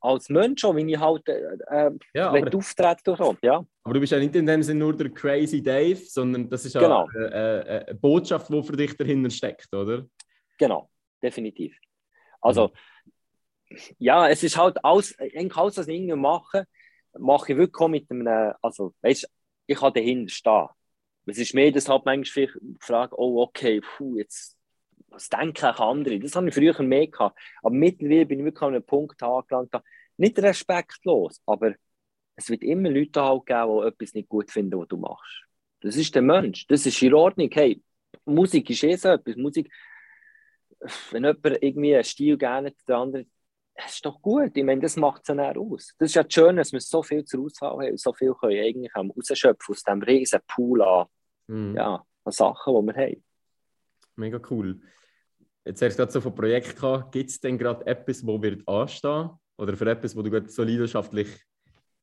als Mensch auch, wenn ich halt äh, äh ja, aber, auftreten kann. Ja. Aber du bist ja nicht in dem Sinne nur der Crazy Dave, sondern das ist ja genau. eine, eine, eine, Botschaft, die für dich dahinter steckt, oder? Genau, definitiv. Also, mhm. ja, es ist halt alles, eigentlich alles, was ich mache, mache ich wirklich mit einem, also, weißt ich kann dahinter stehen. Es ist mehr, dass halt manchmal Frage, oh, okay, puh, jetzt, was denken auch andere? Das habe ich früher mehr gehabt. Aber mittlerweile bin ich wirklich an einem Punkt angelangt, nicht respektlos, aber es wird immer Leute halt geben, die etwas nicht gut finden, was du machst. Das ist der Mensch, das ist in Ordnung. Hey, Musik ist eh so etwas. Musik, wenn jemand irgendwie einen Stil gerne der andere, das ist doch gut. Ich meine, das macht es dann aus. Das ist ja schön, dass wir so viel zur Auswahl haben, so viel können eigentlich rausschöpfen aus diesem riesen Pool an mhm. ja, an Sachen, die wir haben. Mega cool. Jetzt hast du gerade so von Projekt gehabt. Gibt es denn gerade etwas, wo wird anstehen? Oder für etwas, wo du gerade so leidenschaftlich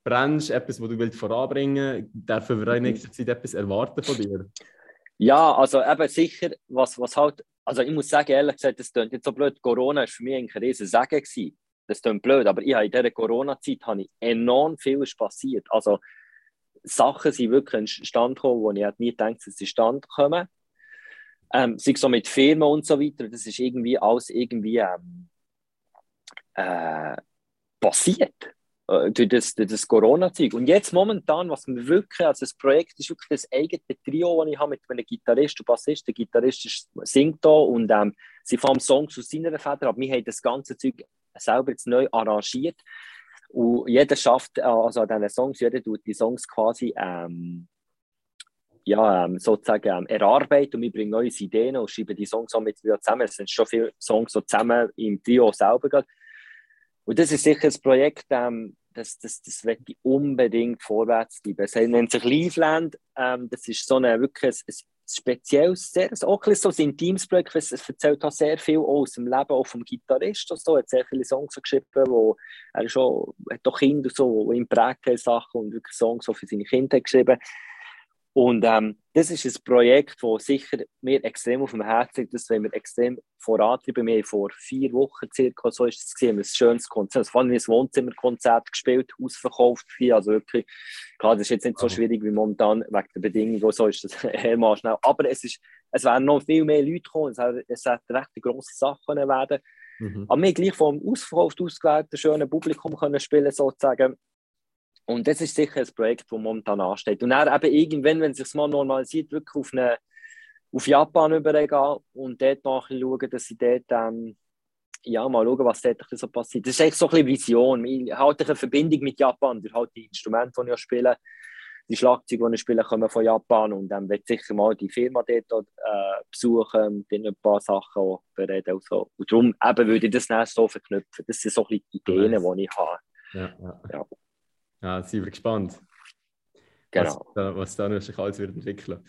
brennst, etwas, wo du willst voranbringen willst? Dürfen wir in nächster Zeit etwas erwarten von dir? Ja, also eben sicher, was, was halt, also ich muss sagen, ehrlich gesagt, das klingt jetzt so blöd, Corona war für mich ein riesen Segen gewesen. Das klingt blöd, aber ich habe in dieser Corona-Zeit enorm viel passiert. Also Sachen sind wirklich entstanden gekommen, wo ich nie gedacht dass sie stand kommen. Ähm, sei so mit Firmen und so weiter, das ist irgendwie alles irgendwie ähm, äh, passiert äh, durch das, das Corona-Zeug. Und jetzt momentan, was wir wirklich, also das Projekt ist wirklich das eigene Trio, das ich habe mit einem Gitarrist und Bassist. Der Gitarrist ist, singt da und ähm, sie fahren Songs aus seiner Feder, aber wir haben das ganze Zeug selber jetzt neu arrangiert. Und jeder schafft, äh, also an diesen Songs, jeder tut die Songs quasi ähm, ja, ähm, sozusagen ähm, erarbeiten und wir bringen neue Ideen und schreiben die Songs auch mit zusammen. Es sind schon viele Songs so zusammen im Trio selber. Geht. Und das ist sicher ein Projekt, ähm, das, das, das wird unbedingt vorwärts treiben. Es nennt sich Liveland. Ähm, das ist so eine, wirklich ein, ein spezielles, sehr, auch ein so ein intimes Projekt, es erzählt auch sehr viel aus dem Leben auch vom Gitarrist. Also, er hat sehr viele Songs geschrieben, wo er schon, hat auch Kinder so, die ihn prägt Sachen und wirklich Songs so für seine Kinder geschrieben. Und ähm, das ist ein Projekt, das sicher mir extrem auf dem Herzen liegt. Das wollen wir extrem vorantreiben. Wir haben vor vier Wochen circa, so ist es gesehen, ein schönes Konzert. Vor allem ein Wohnzimmerkonzert gespielt, ausverkauft. Also wirklich, klar, das ist jetzt nicht so schwierig wie momentan wegen der Bedingungen. So ist das eher schnell. Aber es, ist, es werden noch viel mehr Leute kommen. Es hat, es hat recht grosse Sachen werden. Mhm. Aber wir gleich vom ausverkauft ausgewählten schönen Publikum können spielen sozusagen. Und das ist sicher ein Projekt, das momentan ansteht. Und dann eben irgendwann, wenn es sich mal normalisiert, wirklich auf, eine, auf Japan übergehen und dort nachher schauen, dass sie dort ähm, ja, mal schauen, was dort so passiert. Das ist echt so ein bisschen Vision. Ich habe eine Verbindung mit Japan durch halt die Instrumente, die ich spiele. Die Schlagzeuge, die ich spiele, kommen von Japan und dann wird sicher mal die Firma dort äh, besuchen und dann ein paar Sachen bereden. Und, so. und darum eben würde ich das nicht so verknüpfen. Das sind so ein bisschen Ideen, die ich habe. Ja, ja. ja. Ja, sind wir gespannt. Genau. Was da, was da noch sich alles wird entwickeln.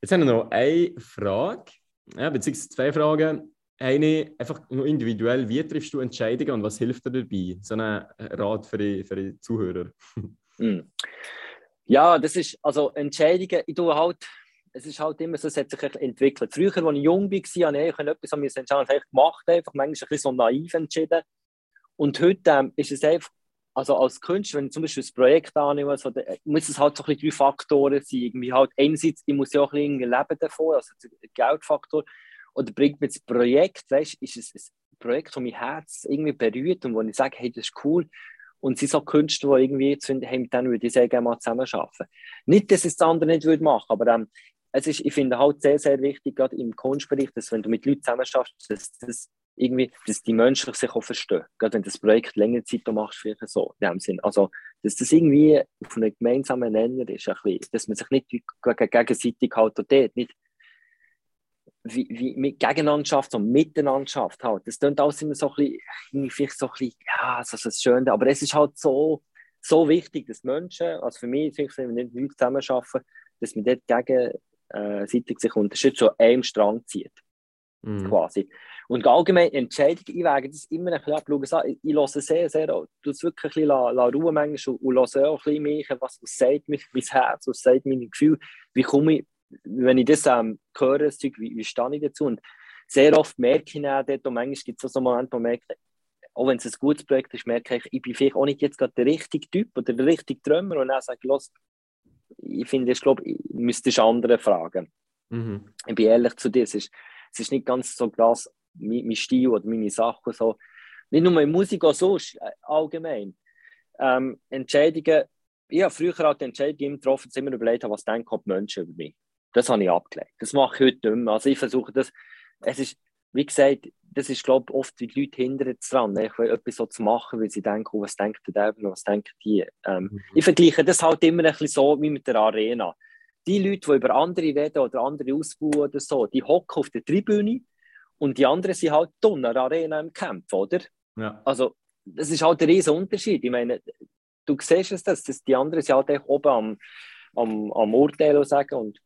Jetzt haben wir noch eine Frage, ja, beziehungsweise zwei Fragen. Eine, einfach nur individuell, wie triffst du Entscheidungen und was hilft dir dabei? So ein Rat für die, für die Zuhörer. Mm. Ja, das ist, also Entscheidungen, ich tue halt, es ist halt immer so, es hat sich entwickelt. Früher, als ich jung war, habe ich etwas an mir entscheiden, gemacht, einfach manchmal ein bisschen so naiv entschieden. Und heute ähm, ist es einfach also als Künstler, wenn ich zum Beispiel ein Projekt annehme, also, muss es halt so ein bisschen drei Faktoren sein. Irgendwie halt einerseits, ich muss ja auch ein bisschen leben davon, also der Geldfaktor. Oder bringt mir das Projekt, weißt, ist es ein Projekt, das mein Herz irgendwie berührt und wo ich sage, hey, das ist cool. Und sie sind so Künstler, die irgendwie jetzt finden, hey, mit würde ich sehr gerne mal zusammenarbeiten. Nicht, dass es das andere nicht würde machen, aber ähm, es ist, ich finde halt sehr, sehr wichtig, gerade im Kunstbereich, dass wenn du mit Leuten zusammenarbeitest, dass das irgendwie, dass die Menschen sich auch verstehen. Gerade wenn du das Projekt längere Zeit machst, vielleicht so, in dem Sinn. Also, dass das irgendwie auf einem gemeinsamen Nenner ist, ein bisschen, dass man sich nicht gegenseitig halt dort nicht wie, wie mit Gegeneinander schafft, so miteinander halt. Das klingt alles immer so ein bisschen, vielleicht so ein bisschen, ja, so das Schöne, aber es ist halt so, so wichtig, dass Menschen, also für mich, wenn wir nicht Leute zusammenarbeiten, dass man dort gegenseitig äh, sich unterstützt, so einem Strang zieht. Mhm. Quasi. Und allgemein Entscheidungen, ich wege das immer ein bisschen ab. Ich, ich höre sehr, sehr, du es wirklich ein bisschen la, la Ruhe manchmal und, und höre auch ein bisschen mich, was, was sagt mich, mein Herz, was sagt mein Gefühl, wie komme ich, wenn ich das ähm, höre, das Zeug, wie, wie stehe ich dazu? Und sehr oft merke ich dann dort, und manchmal gibt es so Momente, wo ich merke, auch wenn es ein gutes Projekt ist, merke ich, ich bin vielleicht auch nicht jetzt gerade der richtige Typ oder der richtige Träumer und dann sage ich, los, ich finde, ich glaube, ich müsste andere fragen. Mhm. Ich bin ehrlich zu dir, es ist, es ist nicht ganz so das, mein, mein Stil oder meine Sachen so. Nicht nur in Musik, auch sonst, äh, allgemein. Ähm, Entscheidungen, ich habe früher halt Entscheidungen getroffen, immer überlegt, was denken die Menschen über mich. Das habe ich abgelegt. Das mache ich heute nicht mehr. Also ich versuche das, es ist, wie gesagt, das ist, glaube ich, oft, wie die Leute hindern dran, etwas so zu machen, weil sie denken, oh, was denkt der und was denken die. Ähm, mhm. Ich vergleiche das halt immer ein bisschen so wie mit der Arena. Die Leute, die über andere reden oder andere ausbauen oder so, die hocken auf der Tribüne und die anderen sind halt der Arena im Camp, oder? Ja. Also, das ist halt ein riesen Unterschied. Ich meine, du siehst es, dass, dass die anderen sind halt oben am, am, am Urteil sagen und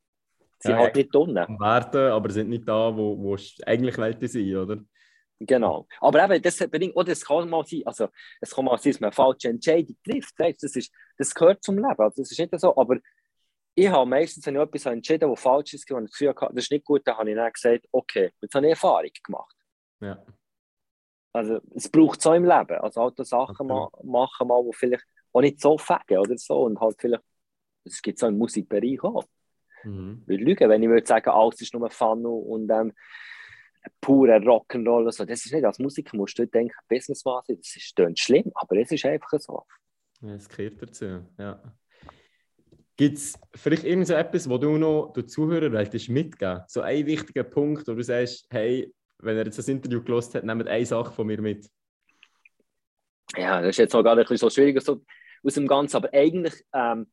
sie ja, halt nicht unten. Warten, aber sind nicht da, wo, wo eigentlich Leute sind, oder? Genau. Aber eben, das, oh, das kann mal sein, also es kann mal sein, dass man eine falsche Entscheidung trifft. Das, ist, das gehört zum Leben. Also, das ist nicht so, aber ich habe meistens, wenn ich etwas entschieden habe, was falsch ist, und das Gefühl hatte, das ist nicht gut, dann habe ich dann gesagt, okay, jetzt habe ich Erfahrung gemacht. Ja. Also es braucht so im Leben. Also halt Sachen okay. machen, mal, die vielleicht auch nicht so fegen oder so. Und halt vielleicht, es gibt so im Musikbereich auch. Mhm. Ich lügen, wenn ich würde sagen, alles ist nur Fun und ähm, purer Rock'n'Roll. So. Das ist nicht, als Musiker musst du denken, Business was das ist schlimm, aber es ist einfach so. Ja, es gehört dazu, ja. Gibt es vielleicht irgend so etwas, wo du noch den Zuhörern mitgeben So ein wichtiger Punkt, wo du sagst, hey, wenn er jetzt das Interview gelost hat, nehmt eine Sache von mir mit. Ja, das ist jetzt auch gerade ein bisschen so schwierig so aus dem Ganzen, aber eigentlich, ähm,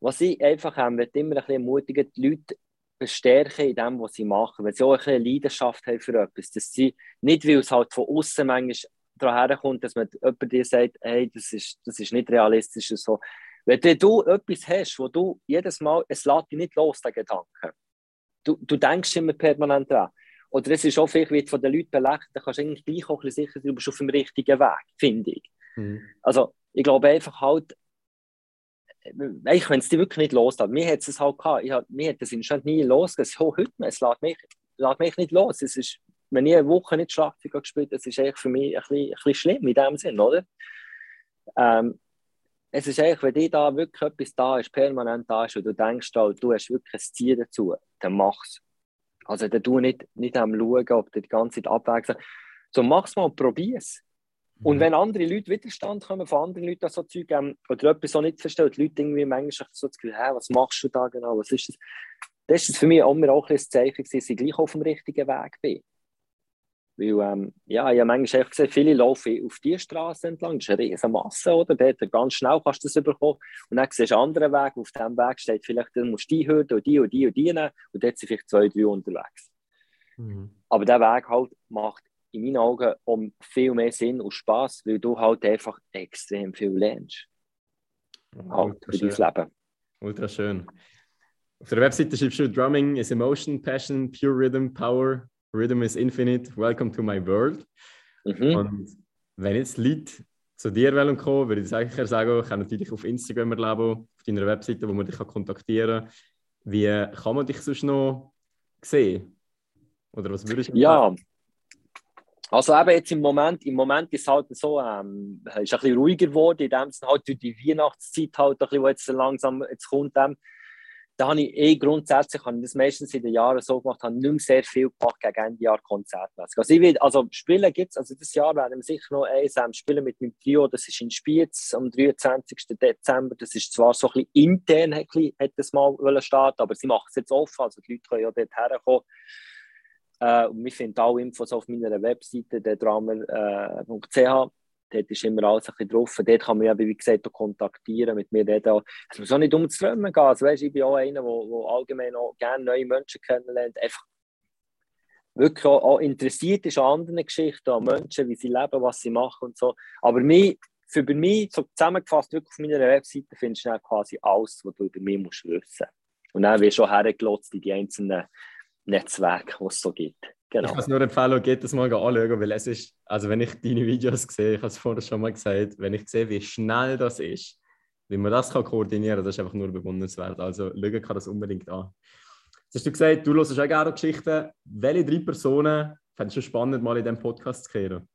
was ich einfach ähm, immer ein bisschen ermutigen, die Leute bestärken in dem, was sie machen, wenn sie auch ein bisschen Leidenschaft haben für etwas, dass sie nicht, weil es halt von außen manchmal daher kommt, dass man jemand dir sagt, hey, das ist, das ist nicht realistisch und so, wenn du etwas hast, wo du jedes Mal, es lässt dich nicht los, der Gedanke. Du, du denkst immer permanent dran. Oder es ist auch vielleicht wird von den Leuten belächelt, dann kannst du eigentlich gleich auch ein bisschen sicher sein, du bist auf dem richtigen Weg, finde ich. Mhm. Also, ich glaube einfach halt, ich, wenn es dich wirklich nicht loslässt, mir hat es halt gehabt, ich hab, mir hat das anscheinend nie losgelassen, so heute, es lässt mich, lässt mich nicht los. Es ist, wenn ich eine Woche nicht Schlagzeug gespielt habe, das ist eigentlich für mich ein bisschen, ein bisschen schlimm in dem Sinn, oder? Ähm, es ist eigentlich, wenn dir da wirklich etwas da ist, permanent da ist und du denkst, du hast wirklich ein Ziel dazu, dann mach's. Also dann tu nicht, nicht am schauen, ob du die ganze Zeit abwägst. So mach's mal und probier's. Und mhm. wenn andere Leute Widerstand kommen von anderen Leuten, so Zeug, ähm, oder etwas so nicht verstehen, die Leute irgendwie manchmal so das Gefühl, hey, was machst du da genau, was ist das? Das ist für mich auch, immer auch ein Zeichen, dass ich gleich auf dem richtigen Weg bin. Weil, ähm, ja, ich habe manchmal gesehen, viele laufen auf die Straße entlang, das ist eine riesige Masse, oder? Dort ganz schnell kannst du das bekommen. Und dann siehst du einen anderen Weg, auf diesem Weg steht vielleicht, du musst die Hürde und die und die und die nehmen, und dort sind vielleicht zwei, drei unterwegs. Mhm. Aber der Weg halt macht in meinen Augen um viel mehr Sinn und Spaß, weil du halt einfach extrem viel lernst. Halt für dein Leben. Ultra schön. Auf der Webseite schreibst du Drumming is emotion, passion, pure rhythm, power, Rhythm is Infinite, Welcome to my world. Mhm. Und wenn jetzt Leute zu dir wollen kommen, würde ich sicher sagen, ich kann natürlich auf Instagram erleben, auf deiner Webseite, wo man dich kontaktieren kann. Wie kann man dich sonst noch sehen? Oder was würdest du Ja, sagen? also eben jetzt im Moment, im Moment ist es halt so, ähm, ist ein bisschen ruhiger geworden, in dem Sinne halt durch die Weihnachtszeit halt, ein bisschen, wo jetzt langsam jetzt kommt, ähm, da habe ich eh grundsätzlich, habe ich das meistens in den Jahren so gemacht, habe nicht mehr sehr viel gemacht gegen Ende Jahr konzertmäßig. Also, ich will, also Spielen gibt es, also das Jahr werden wir sicher noch eins ähm, spielen mit meinem Trio, das ist in Spiez am 23. Dezember, das ist zwar so ein bisschen intern, hätte es mal starten aber sie machen es jetzt offen, also die Leute können ja dort herkommen. Äh, und wir finden alle Infos auf meiner Webseite, der drama.ch. Äh, dort ist immer alles ein bisschen drauf. Dort kann man ja, wie gesagt, auch kontaktieren, mit mir reden. Es muss auch nicht um zu gehen. Also, weißt, ich bin auch einer, der allgemein auch gerne neue Menschen kennenlernt. Einfach wirklich auch, auch interessiert ist an anderen Geschichten, an Menschen, wie sie leben, was sie machen und so. Aber mich, für mir, so zusammengefasst, wirklich auf meiner Webseite findest du quasi alles, was du über mich musst wissen. Und dann wirst du auch hergelotzt in die einzelnen Netzwerke, die es so gibt. Genau. Ich kann es nur empfehlen, geht das mal anschauen, weil es ist, also wenn ich deine Videos sehe, ich habe es vorher schon mal gesagt, wenn ich sehe, wie schnell das ist, wie man das kann koordinieren kann, das ist einfach nur bewundernswert. Also schauen kann das unbedingt an. Jetzt hast du gesagt, du hörst auch gerne Geschichten. Welche drei Personen fändest du spannend, mal in diesem Podcast zu hören?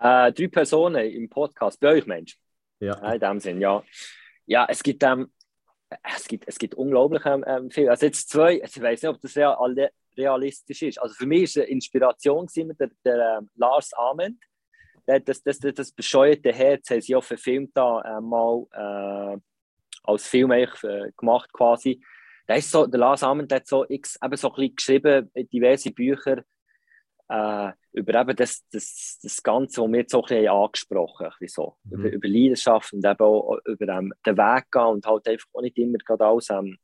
Äh, drei Personen im Podcast, bei euch Mensch. Ja. ja in dem Sinn, ja. Ja, es gibt, ähm, es gibt, es gibt unglaublich ähm, ähm viel. Also jetzt zwei, ich weiß nicht, ob das real, realistisch ist. Also für mich ist eine Inspiration der, der ähm, Lars Ament. Das, das, das, das bescheuerte Herz haben sie auch verfilmt da äh, mal äh, als Film äh, gemacht quasi. Der, ist so, der Lars Ament hat so, x, eben so ein bisschen geschrieben, diverse Bücher äh, über eben das, das, das Ganze, was wir jetzt auch ein bisschen angesprochen haben, so. Mhm. über, über Leidenschaft und eben auch über ähm, den Weg gehen und halt einfach auch nicht immer gerade alles, ähm,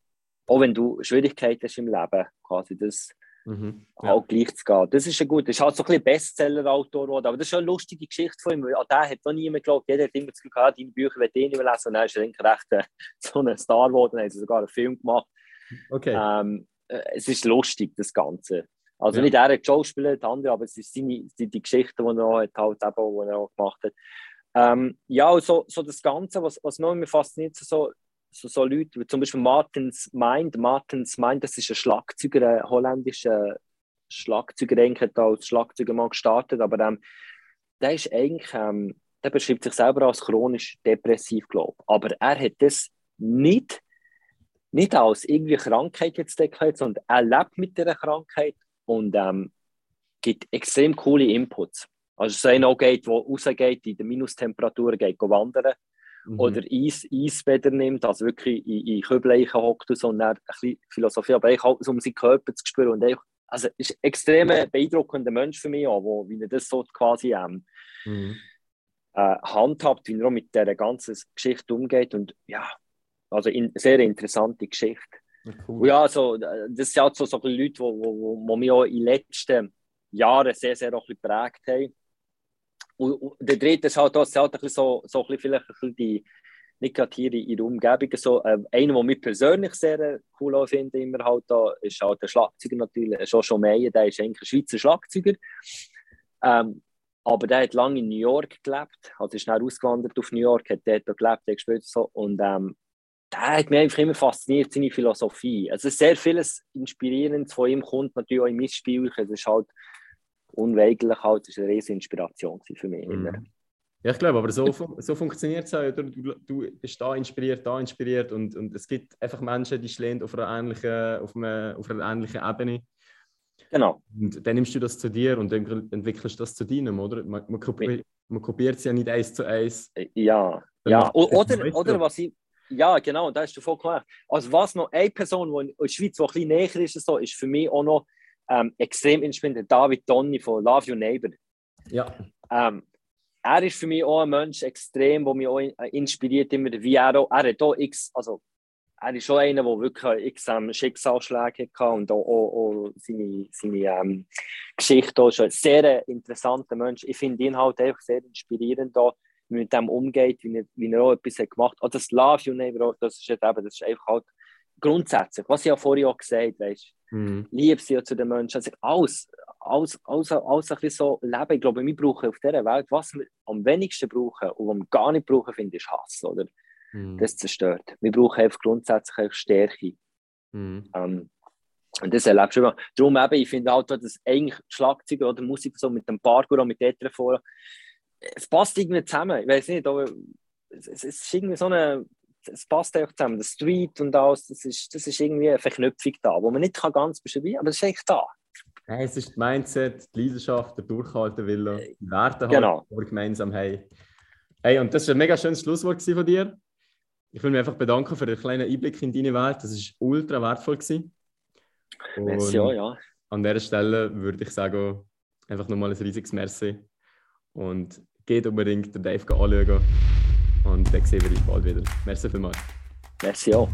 auch wenn du Schwierigkeiten hast im Leben, quasi das mhm. ja. auch gleich zu gehen. Das ist ja gut, das ist halt so ein bisschen Bestseller-Autor geworden, aber das ist eine lustige Geschichte von ihm, an der hat noch niemand geglaubt, jeder hat immer das Gefühl gehabt, deine Bücher will ich nicht mehr lesen und dann ist er recht äh, so ein Star geworden, dann sie sogar einen Film gemacht. Okay. Ähm, äh, es ist lustig, das Ganze. Also ja. nicht er hat Schauspieler, der andere, aber es ist seine, die, die Geschichte, die er auch hat, halt eben, die er auch gemacht hat. Ähm, ja, so, so das Ganze, was, was mich immer fasziniert, so, so, so Leute, wie zum Beispiel Martins Mind. Martins Mind, das ist ein Schlagzeuger, ein holländischer Schlagzeuger, der hat als Schlagzeuger mal gestartet, aber ähm, der ist eigentlich, ähm, der beschreibt sich selber als chronisch depressiv, glaube ich. Aber er hat das nicht, nicht als irgendwie Krankheit jetzt deklariert, sondern er lebt mit dieser Krankheit und ähm, gibt extrem coole Inputs. Also so einer geht, der rausgeht, in der Minustemperatur geht wandern mhm. oder Eis, Eisbäder nimmt, also wirklich in, in Kübelleichen hockt und so und dann ein bisschen Philosophie, aber ich halt, um seinen Körper zu spüren und einfach, also ist ein extrem beeindruckender Mensch für mich auch, wo, wie er das so quasi ähm, mhm. äh, handhabt, wie er auch mit dieser ganzen Geschichte umgeht und ja, also in, sehr interessante Geschichte. Cool. Ja, also, das sind halt so, so Leute, die wo, wo, wo mich auch in den letzten Jahren sehr, sehr auch geprägt haben. Und, der dritte ist halt, das halt ein so, so ein bisschen, vielleicht ein bisschen die Negative in der Umgebung. So, äh, einer, der mich persönlich sehr cool finde, immer halt da, ist halt der Schlagzeuger natürlich, Joshua Meyer, der ist eigentlich ein Schweizer Schlagzeuger. Ähm, aber der hat lange in New York gelebt, also ist schnell ausgewandert auf New York, hat dort gelebt, hat gespielt so, und ähm, der hat mich einfach immer fasziniert, seine Philosophie. Also sehr vieles Inspirierendes von ihm kommt natürlich auch im Missspiel. Es ist halt unweigerlich halt, das ist eine riesige Inspiration für mich. Mhm. Ja, ich glaube, aber so, so funktioniert es auch. Du, du, bist da inspiriert, da inspiriert und, und es gibt einfach Menschen, die stehen auf einer ähnlichen, auf einer, auf einer ähnlichen Ebene. Genau. Und dann nimmst du das zu dir und dann entwickelst du das zu deinem, oder? Man, man, kopiert, man kopiert es ja nicht eins zu eins. Ja, ja. Oder, oder was ich ja, genau, da ist du voll klar. Also was noch eine Person, die in der Schweiz die ein bisschen näher ist, so, ist für mich auch noch ähm, extrem inspirierend, David Donny von Love Your Neighbor. Ja. Ähm, er ist für mich auch ein Mensch extrem, der mich auch inspiriert immer, wie er auch, er hat auch x, also er ist schon einer, der wirklich x ähm, Schicksalsschläge hatte und auch, auch, auch seine, seine ähm, Geschichte auch schon ein sehr interessanter Mensch. Ich finde ihn halt einfach sehr inspirierend da wie mit dem umgeht, wie er, wie er auch etwas hat gemacht hat. Also das Love You Never, das ist, eben, das ist einfach halt grundsätzlich, was ich ja vorhin auch gesagt habe, mhm. Liebe sie ja zu den Menschen, also alles, alles, alles, alles ein bisschen so leben. Ich glaube, wir brauchen auf dieser Welt, was wir am wenigsten brauchen und was wir gar nicht brauchen, finde ich, ist Hass, oder? Mhm. Das zerstört. Wir brauchen einfach grundsätzlich Stärke. Mhm. Ähm, und das erlebst du immer. Darum eben, ich finde auch, dass eigentlich Schlagzeuger oder Musik so mit dem Parkour und mit Ether vor, es passt irgendwie zusammen. Ich weiß nicht, aber es, es ist irgendwie so eine. Es passt einfach zusammen. Der Street und alles, das ist, das ist irgendwie eine Verknüpfung da, wo man nicht kann ganz beschreiben kann, aber es ist eigentlich da. Ja, es ist das Mindset, die Leidenschaft, der Durchhaltewille, äh, die Werte, halt, genau. die wir gemeinsam haben. Hey, und das war ein mega schönes Schlusswort von dir. Ich will mich einfach bedanken für den kleinen Einblick in deine Welt. Das war ultra wertvoll. Gewesen. Merci, ja, ja. An dieser Stelle würde ich sagen, einfach nochmal ein riesiges Merci. Und geht unbedingt den Dave anschauen. Und dann sehen wir uns bald wieder. Merci vielmals. Merci auch.